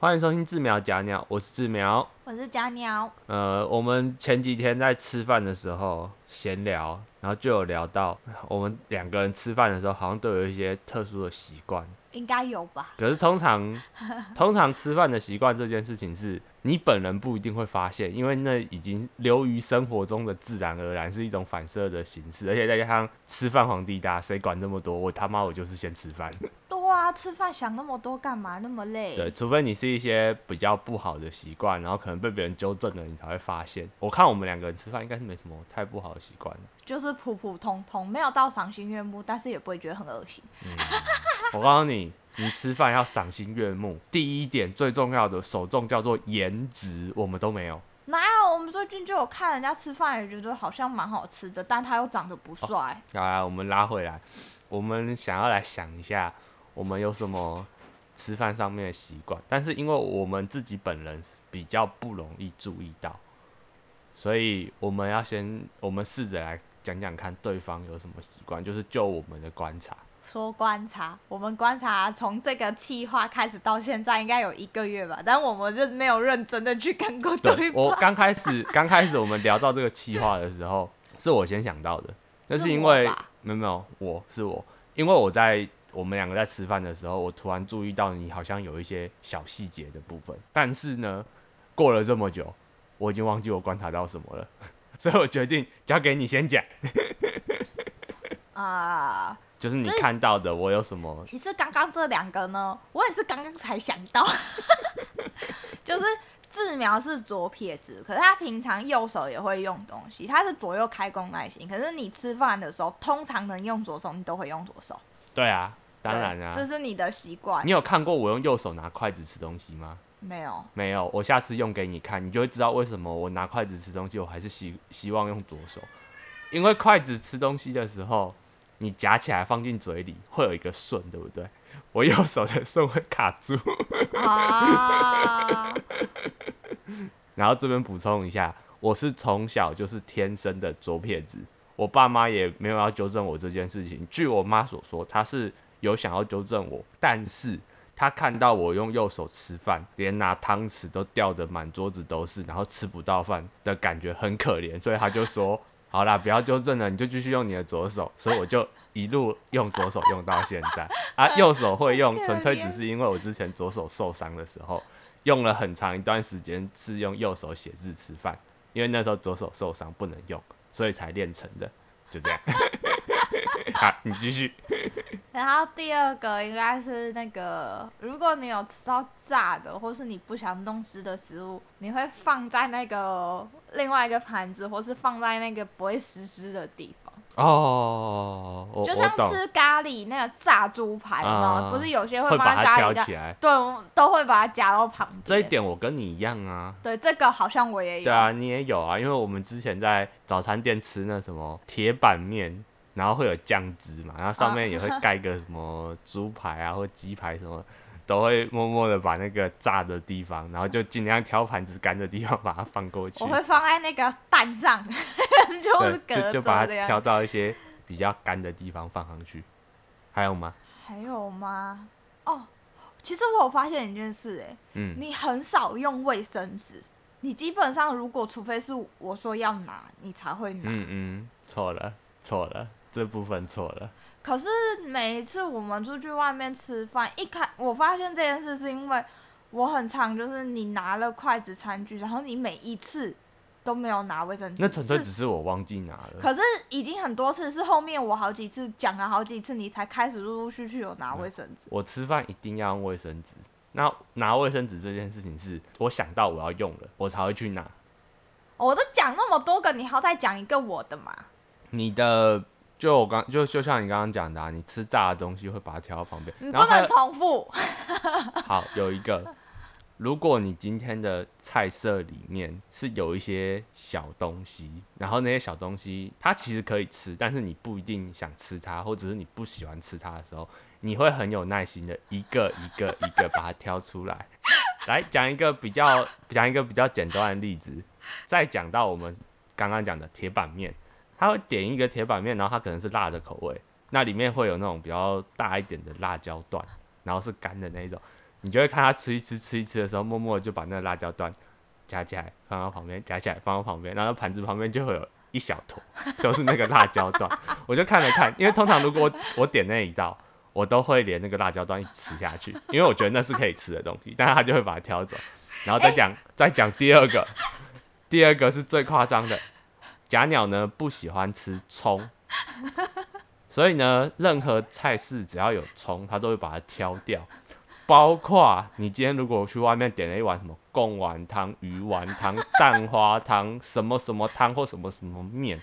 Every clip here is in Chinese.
欢迎收听志苗假鸟，我是志苗。我是假鸟，呃，我们前几天在吃饭的时候闲聊，然后就有聊到，我们两个人吃饭的时候好像都有一些特殊的习惯。应该有吧？可是通常，通常吃饭的习惯这件事情是你本人不一定会发现，因为那已经流于生活中的自然而然，是一种反射的形式，而且再加上吃饭皇帝大，谁管这么多？我他妈我就是先吃饭。对 啊，吃饭想那么多干嘛？那么累？对，除非你是一些比较不好的习惯，然后可能被别人纠正了，你才会发现。我看我们两个人吃饭应该是没什么太不好的习惯。就是普普通通，没有到赏心悦目，但是也不会觉得很恶心。我告诉你，你吃饭要赏心悦目，第一点最重要的首重叫做颜值，我们都没有。哪有？我们最近就有看人家吃饭，也觉得好像蛮好吃的，但他又长得不帅。好来，我们拉回来，我们想要来想一下，我们有什么吃饭上面的习惯，但是因为我们自己本人比较不容易注意到，所以我们要先，我们试着来讲讲看对方有什么习惯，就是就我们的观察。说观察，我们观察从这个计划开始到现在，应该有一个月吧，但我们就没有认真的去看过对我方。刚开始 刚开始我们聊到这个计划的时候，是我先想到的，那是因为是没有没有，我是我，因为我在我们两个在吃饭的时候，我突然注意到你好像有一些小细节的部分，但是呢，过了这么久，我已经忘记我观察到什么了，所以我决定交给你先讲，啊、就是你看到的我有什么其实刚刚这两个呢，我也是刚刚才想到，就是志苗是左撇子，可是他平常右手也会用东西，他是左右开弓耐型。可是你吃饭的时候，通常能用左手，你都会用左手。对啊，当然对啊，这是你的习惯你。有看过我用右手拿筷子吃东西吗？没有？没有，我下次用给你看，你就会知道为什么我拿筷子吃东西，我还是希希望用左手，因为筷子吃东西的时候，你夹起来放进嘴里会有一个顺，对不对？我右手的顺会卡住。啊，然后这边补充一下，我是从小就是天生的左撇子，我爸妈也没有要纠正我这件事情。据我妈所说，她是有想要纠正我，但是他看到我用右手吃饭，连拿汤匙都掉的满桌子都是，然后吃不到饭的感觉很可怜，所以他就说：“好啦，不要纠正了，你就继续用你的左手。”所以我就一路用左手用到现在啊，右手会用，纯粹只是因为我之前左手受伤的时候。用了很长一段时间是用右手写字吃饭，因为那时候左手受伤不能用，所以才练成的。就这样。好，你继续。然后第二个应该是那个，如果你有吃到炸的，或是你不想弄湿的食物，你会放在那个另外一个盘子，或是放在那个不会湿湿的地方。哦，我就像，吃咖喱那个炸猪排嘛，啊不是有些会把它挑在咖喱加，起来。对，我都会把它夹到旁边。这一点我跟你一样啊。对，这个好像我也有。对啊，你也有啊，因为我们之前在早餐店吃那什么铁板面，然后会有酱汁嘛，然后上面也会盖个什么猪排啊或鸡排什么，都会默默的把那个炸的地方，然后就尽量挑盘子干的地方把它放过去我。会 放在那个蛋上，就 是对，就隔就把它挑。到一些比较干的地方放上去。还有吗？还有吗？哦，其实我有发现一件事、哎，嗯，你很少用卫生纸，你基本上如果除非是我说要拿，你才会拿。嗯嗯，错了错了，这部分错了。可是每一次我们出去外面吃饭，一开我发现这件事是因为我很常就是你拿了筷子餐具，然后你每一次都没有拿卫生纸，那纯粹只是我忘记拿了。可是已经很多次，是后面我好几次讲了好几次，你才开始陆陆续续有拿卫生纸。我吃饭一定要用卫生纸。那拿卫生纸这件事情是我想到我要用了，我才会去拿。我都讲那么多个，你好歹讲一个我的嘛。你的就我刚就就像你刚刚讲的、啊，你吃炸的东西会把它挑到旁边，你不能重复。好有一个，如果你今天的菜色里面是有一些小东西，然后那些小东西它其实可以吃，但是你不一定想吃它，或者是你不喜欢吃它的时候，你会很有耐心的一个一个一个把它挑出来。来讲一个比较讲一个比较简单的例子，再讲到我们刚刚讲的铁板面，他会点一个铁板面，然后它可能是辣的口味，那里面会有那种比较大一点的辣椒段，然后是干的那一种。你就会看他吃一吃吃一吃的时候，默默就把那个辣椒段夹起来放到旁边，夹起来放到旁边，然后盘子旁边就会有一小坨都是那个辣椒段。我就看了看，因为通常如果我我点那一道，我都会连那个辣椒段一吃下去，因为我觉得那是可以吃的东西，但是他就会把它挑走，然后再讲再讲第二个，第二个是最夸张的，假鸟呢不喜欢吃葱。所以呢，任何菜式只要有葱，它都会把它挑掉。包括你今天如果去外面点了一碗什么贡丸汤、鱼丸汤、蛋花汤、什么什么汤或什么什么面，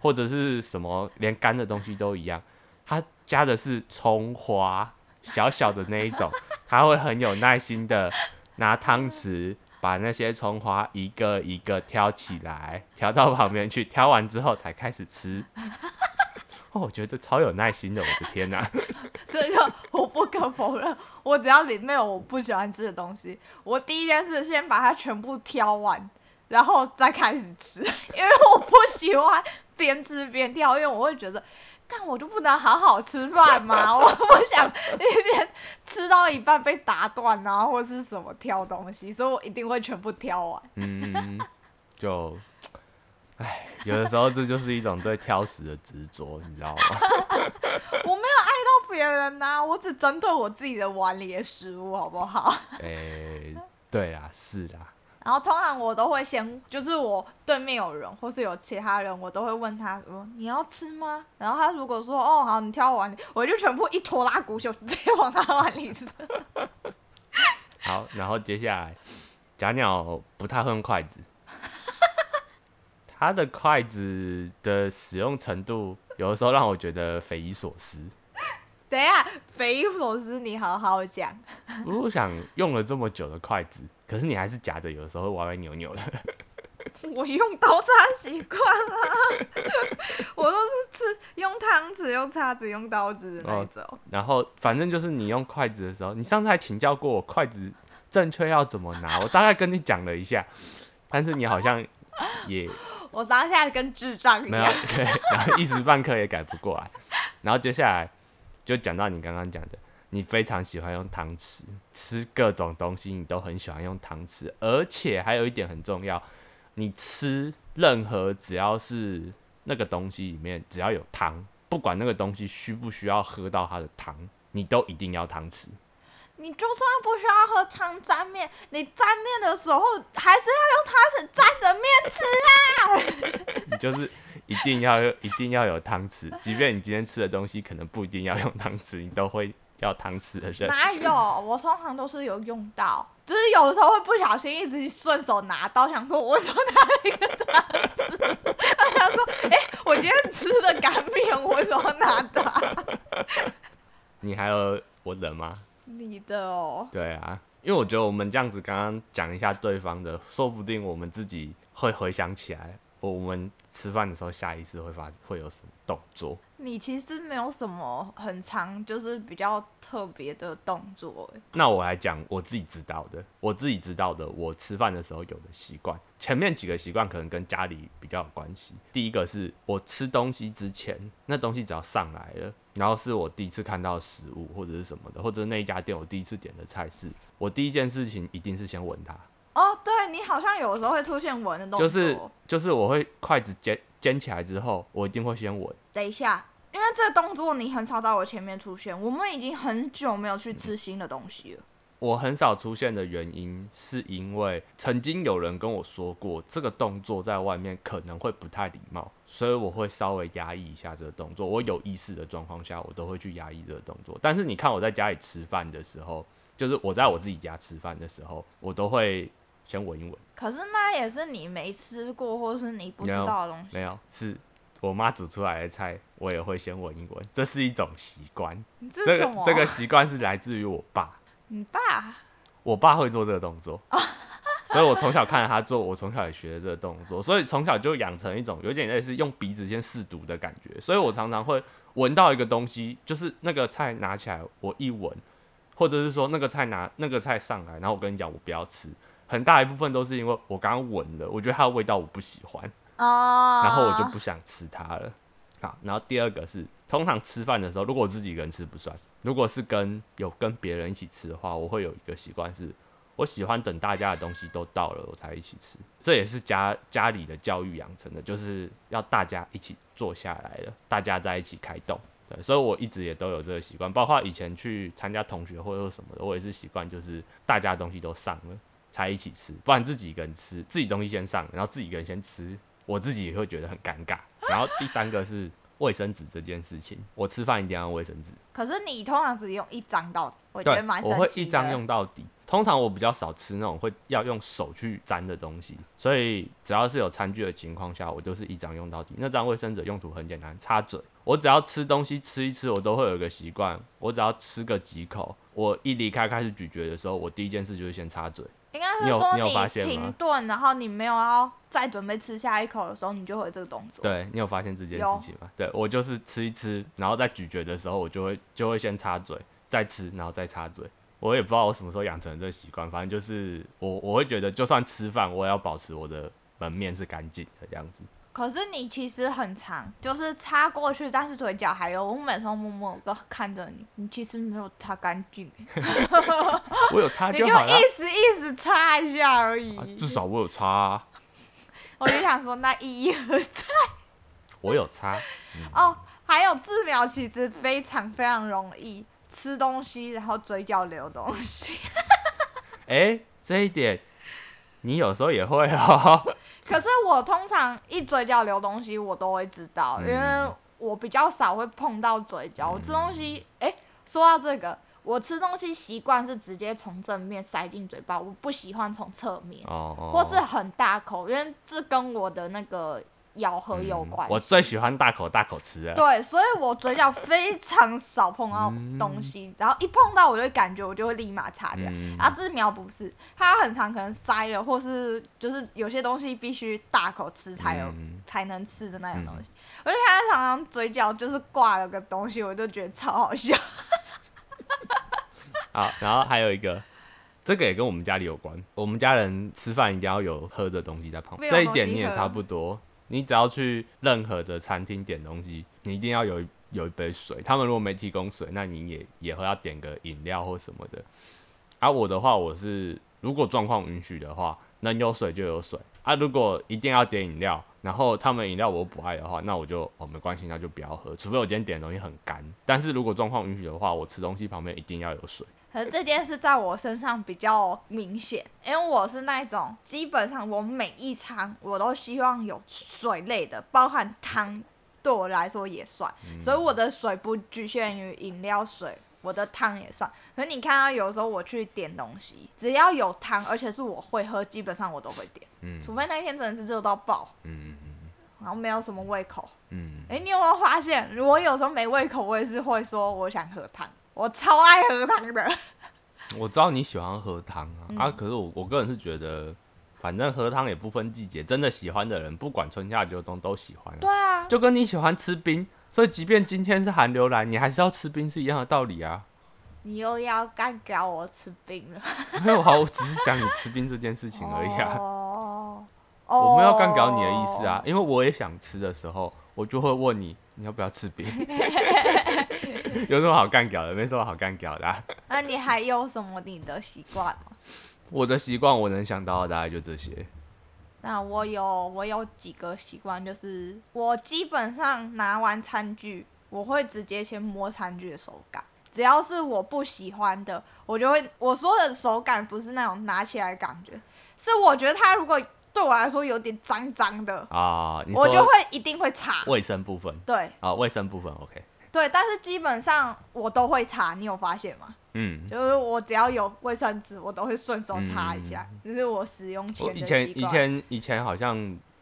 或者是什么连干的东西都一样，它加的是葱花，小小的那一种，它会很有耐心的拿汤匙把那些葱花一个一个挑起来，挑到旁边去，挑完之后才开始吃。哦，我觉得超有耐心的，我的天哪！这个我不可否认，我只要里面有我不喜欢吃的东西，我第一件事先把它全部挑完，然后再开始吃，因为我不喜欢边吃边挑，因为我会觉得，干我就不能好好吃饭吗？我不想一边吃到一半被打断啊，或者是什么挑东西，所以我一定会全部挑完。嗯，就，唉，有的时候这就是一种对挑食的执着，你知道吗？我没有爱到别人呐、我只针对我自己的碗里的食物，好不好？诶、对啦，是啦，然后通常我都会先，就是我对面有人或是有其他人，我都会问他说你要吃吗？然后他如果说哦好，你挑我碗里，我就全部一拖拉鼓手直接往他碗里吃。好，然后接下来，假鸟不太会用筷子，他的筷子的使用程度，有的时候让我觉得匪夷所思。等一下，匪夷所思，你好好讲。我想用了这么久的筷子，可是你还是夹着，有的时候会歪歪扭扭的。我用刀叉习惯了，我都是吃用汤匙、用叉子、用刀子的那种。然后反正就是你用筷子的时候，你上次还请教过我筷子正确要怎么拿，我大概跟你讲了一下，但是你好像也我当下跟智障一没有样。对，然后一时半刻也改不过来。然后接下来就讲到你刚刚讲的，你非常喜欢用汤匙吃各种东西，你都很喜欢用汤匙，而且还有一点很重要，你吃任何只要是那个东西里面只要有汤，不管那个东西需不需要喝到它的汤，你都一定要汤匙。你就算不需要喝汤沾面，你沾面的时候还是要用汤匙沾着面吃啊！你就是一定要有一定要有汤匙，即便你今天吃的东西可能不一定要用汤匙，你都会要搪瓷的人。哪有？我通常都是有用到，就是有的时候会不小心一直顺手拿刀，想说我手拿了一个汤匙？他想说，哎、我今天吃的干面，我手拿的？你还有我的吗？你的哦，对啊，因为我觉得我们这样子刚刚讲一下对方的，说不定我们自己会回想起来，我们吃饭的时候下意识会发会有什么动作。你其实没有什么很长，就是比较特别的动作，哎那我来讲我自己知道的，我自己知道的，我吃饭的时候有的习惯。前面几个习惯可能跟家里比较有关系。第一个是我吃东西之前，那东西只要上来了，然后是我第一次看到食物或者是什么的，或者那一家店我第一次点的菜式，我第一件事情一定是先闻它。你好像有时候会出现闻的动作。就是就是我会筷子尖尖起来之后，我一定会先闻。等一下，因为这个动作你很少在我前面出现，我们已经很久没有去吃新的东西了。我很少出现的原因，是因为曾经有人跟我说过，这个动作在外面可能会不太礼貌，所以我会稍微压抑一下这个动作。我有意识的状况下，我都会去压抑这个动作。但是你看我在家里吃饭的时候，就是我在我自己家吃饭的时候，我都会先闻一闻。可是那也是你没吃过，或是你不知道的东西。没有，是我妈煮出来的菜，我也会先闻一闻，这是一种习惯。你这什么？个这个习惯是来自于我爸。你爸我爸会做这个动作，所以我从小看着他做，我从小也学这个动作，所以从小就养成一种有点类似用鼻子先试毒的感觉，所以我常常会闻到一个东西，就是那个菜拿起来，我一闻，或者是说那个菜拿那个菜上来，然后我跟你讲我不要吃，很大一部分都是因为我刚刚闻了，我觉得它的味道我不喜欢，哦，然后我就不想吃它了。好，然后第二个是，通通常吃饭的时候，如果我自己一个人吃不算，如果是跟有跟别人一起吃的话，我会有一个习惯是，我喜欢等大家的东西都到了我才一起吃。这也是家家里的教育养成的，就是要大家一起坐下来了，大家在一起开动。对，所以我一直也都有这个习惯，包括以前去参加同学会或什么的，我也是习惯就是大家东西都上了才一起吃，不然自己一个人吃，自己东西先上，然后自己一个人先吃，我自己也会觉得很尴尬。然后第三个是卫生纸这件事情，我吃饭一定要用卫生纸。可是你通常只用一张到底，我觉得蛮，神我会一张用到底。通常我比较少吃那种会要用手去沾的东西，所以只要是有餐具的情况下，我都是一张用到底。那张卫生纸用途很简单，擦嘴。我只要吃东西吃一吃，我都会有一个习惯，我只要吃个几口，我一离开开始咀嚼的时候，我第一件事就是先擦嘴。应该是说你停顿，然后你没有要再准备吃下一口的时候，你就会有这个动作。对你有发现这件事情吗？对我就是吃一吃，然后在咀嚼的时候，我就会就会先擦嘴，再吃，然后再擦嘴。我也不知道我什么时候养成这个习惯，反正就是我我会觉得，就算吃饭，我也要保持我的门面是干净的这样子。可是你其实很长，就是擦过去，但是嘴角还有。我每次都默默都看着你，你其实没有擦干净，我有擦你就就好了，意思意思擦一下而已。啊至少我有擦、啊，我就想说，那意义何在？我有擦。哦，还有治疗其实非常非常容易，吃东西然后嘴角流东西。哎、这一点你有时候也会哦。可是我通常一嘴角流东西，我都会知道，因为嗯我比较少会碰到嘴角。我吃东西，哎、说到这个，我吃东西习惯是直接从正面塞进嘴巴，我不喜欢从侧面，哦哦，或是很大口，因为这跟我的那个咬合有嗯关系。我最喜欢大口大口吃了。对，所以我嘴角非常少碰到东西，然后一碰到我就会感觉我就会立马擦掉。嗯然后这苗不是，它很长可能塞了，或是就是有些东西必须大口吃才有、嗯才能吃的那种东西。我就看他常常嘴角就是挂了个东西，我就觉得超好笑。好，然后还有一个，这个也跟我们家里有关。我们家人吃饭一定要有喝的东西在旁边，这一点你也差不多。你只要去任何的餐厅点东西，你一定要有有一杯水。他们如果没提供水，那你也也会要点个饮料或什么的。而、我的话，我是如果状况允许的话，能有水就有水。啊，如果一定要点饮料，然后他们饮料我不爱的话，那我就哦没关系，那就不要喝。除非我今天点的东西很干，但是如果状况允许的话，我吃东西旁边一定要有水。可是这件事在我身上比较明显，因为我是那种基本上我每一餐我都希望有水类的，包含汤，对我来说也算，所以我的水不局限于饮料水。我的汤也算，可是你看到有时候我去点东西，只要有汤，而且是我会喝，基本上我都会点，嗯除非那一天真的是热到爆，嗯嗯然后没有什么胃口。嗯，哎、你有没有发现，我有时候没胃口，我也是会说我想喝汤，我超爱喝汤的。我知道你喜欢喝汤啊，嗯啊，可是我我个人是觉得，反正喝汤也不分季节，真的喜欢的人，不管春夏秋冬都喜欢、对啊。啊，就跟你喜欢吃冰，所以即便今天是寒流来，你还是要吃冰是一样的道理啊。你又要干搞我吃冰了。没有啊，我只是讲你吃冰这件事情而已啊。哦，我没有干搞你的意思啊，因为我也想吃的时候，我就会问你，你要不要吃冰？有什么好干搞的？没什么好干搞的、啊。那你还有什么你的习惯吗？我的习惯我能想到的大概就这些。那我有我有几个习惯，就是我基本上拿完餐具，我会直接先摸餐具的手感。只要是我不喜欢的，我就会我说的手感不是那种拿起来的感觉，是我觉得它如果对我来说有点脏脏的，啊，我就会一定会擦。卫生部分对啊，卫生部分 OK，对，但是基本上我都会擦，你有发现吗？嗯，就是我只要有卫生纸，我都会顺手擦一下，这是我使用前以前。以前以前好像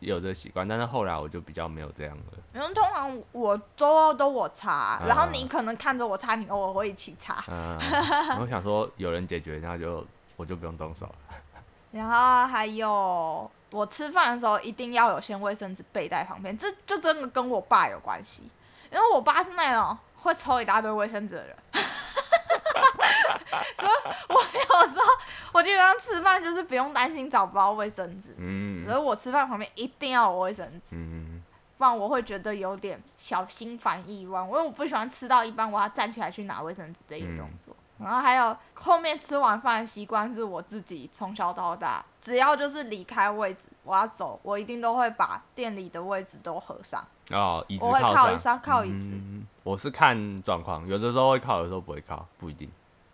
有这个习惯，但是后来我就比较没有这样了。因为通常我周都我擦，啊然后你可能看着我擦，你偶尔会一起擦。嗯，我想说有人解决，那就我就不用动手了。然后还有我吃饭的时候一定要有先卫生纸备在旁边，这就真的跟我爸有关系，因为我爸是那种会抽一大堆卫生纸的人，所以我有时候我基本上吃饭就是不用担心找不到卫生纸，嗯所以我吃饭旁边一定要有卫生纸。嗯，不然我会觉得有点小心烦意乱，因为我不喜欢吃到一半我要站起来去拿卫生纸这个动作。然后还有后面吃完饭的习惯是我自己从小到大，只要就是离开位置，我要走，我一定都会把店里的位置都合上。哦，椅子我会靠上靠椅子。嗯，我是看状况，有的时候会靠，有的时候不会靠，不一定。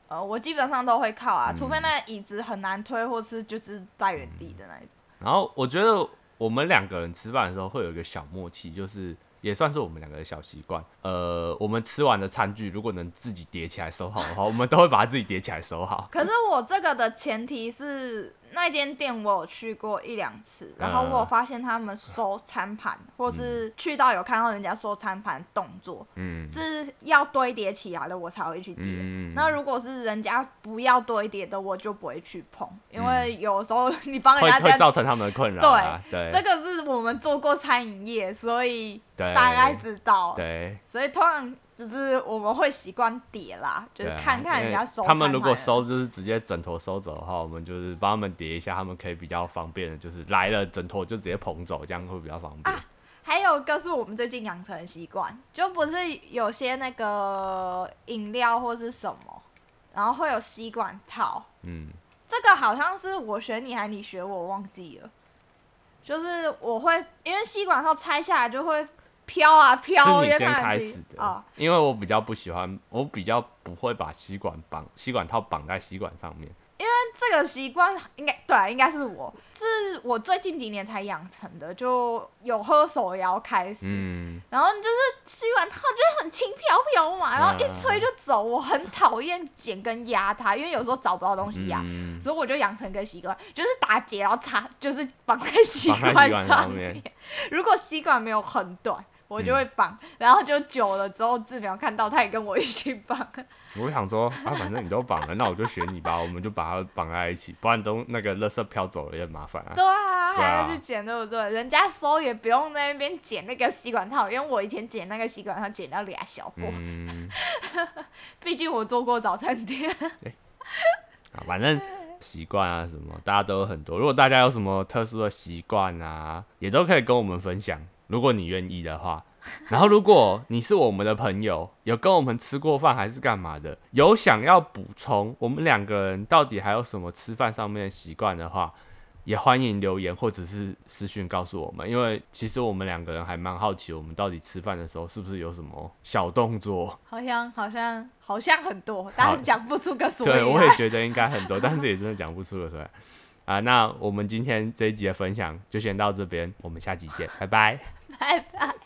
呃，我基本上都会靠啊，嗯除非那个椅子很难推，或是就是在原地的那一种。然后我觉得我们两个人吃饭的时候会有一个小默契，就是也算是我们两个的小习惯。呃，我们吃完的餐具如果能自己叠起来收好的话，我们都会把它自己叠起来收好。可是我这个的前提是那间店我有去过一两次，然后我有发现他们收餐盘，或是去到有看到人家收餐盘动作嗯是要堆叠起来的，我才会去叠。嗯，那如果是人家不要堆叠的，我就不会去碰，因为有时候你帮人家这样会造成他们的困扰啊。对这个是我们做过餐饮业，所以，大概知道。对。所以通常就是我们会习惯叠啦，就是看看人家收。他们如果，收就是直接枕头收走的话，我们就是帮他们叠一下，他们可以比较方便的，就是来了枕头就直接捧走，这样会比较方便。还有一个是我们最近养成的习惯，就不是有些那个饮料或是什么，然后会有吸管套。嗯，这个好像是我学你还你学我，忘记了。就是我会因为吸管套拆下来就会飘啊飘，是你先开始的，啊。因为我比较不喜欢，我比较不会把吸管绑吸管套绑在吸管上面。因为这个习惯应该对啊，应该是我，是我最近几年才养成的，就有喝手摇开始，嗯，然后就是吸管套就很轻飘飘嘛，然后一吹就走。我很讨厌剪跟压它，因为有时候找不到东西压，嗯所以我就养成一个习惯，就是打结然后插，就是绑在吸管管上面。面如果吸管没有很短，我就会绑，然后就久了之后，志苗看到他也跟我一起绑。我想说啊，反正你都绑了，那我就学你吧，我们就把它绑在一起，不然都那个垃圾飘走了也很麻烦啊。对啊，还要去剪，对不对？人家收也不用在那边剪那个吸管套，因为我以前剪那个吸管套剪到俩小过，嗯，毕竟我做过早餐店。啊，反正习惯啊什么，大家都有很多。如果大家有什么特殊的习惯啊，也都可以跟我们分享，如果你愿意的话。然后，如果你是我们的朋友，有跟我们吃过饭还是干嘛的，有想要补充我们两个人到底还有什么吃饭上面的习惯的话，也欢迎留言或者是私讯告诉我们，因为其实我们两个人还蛮好奇，我们到底吃饭的时候是不是有什么小动作。好像好像好像很多，但是讲不出个所以对，我也。觉得应该很多，但是也真的讲不出了出来。啊，那我们今天这一集的分享就先到这边，我们下集见，拜拜。I 拜。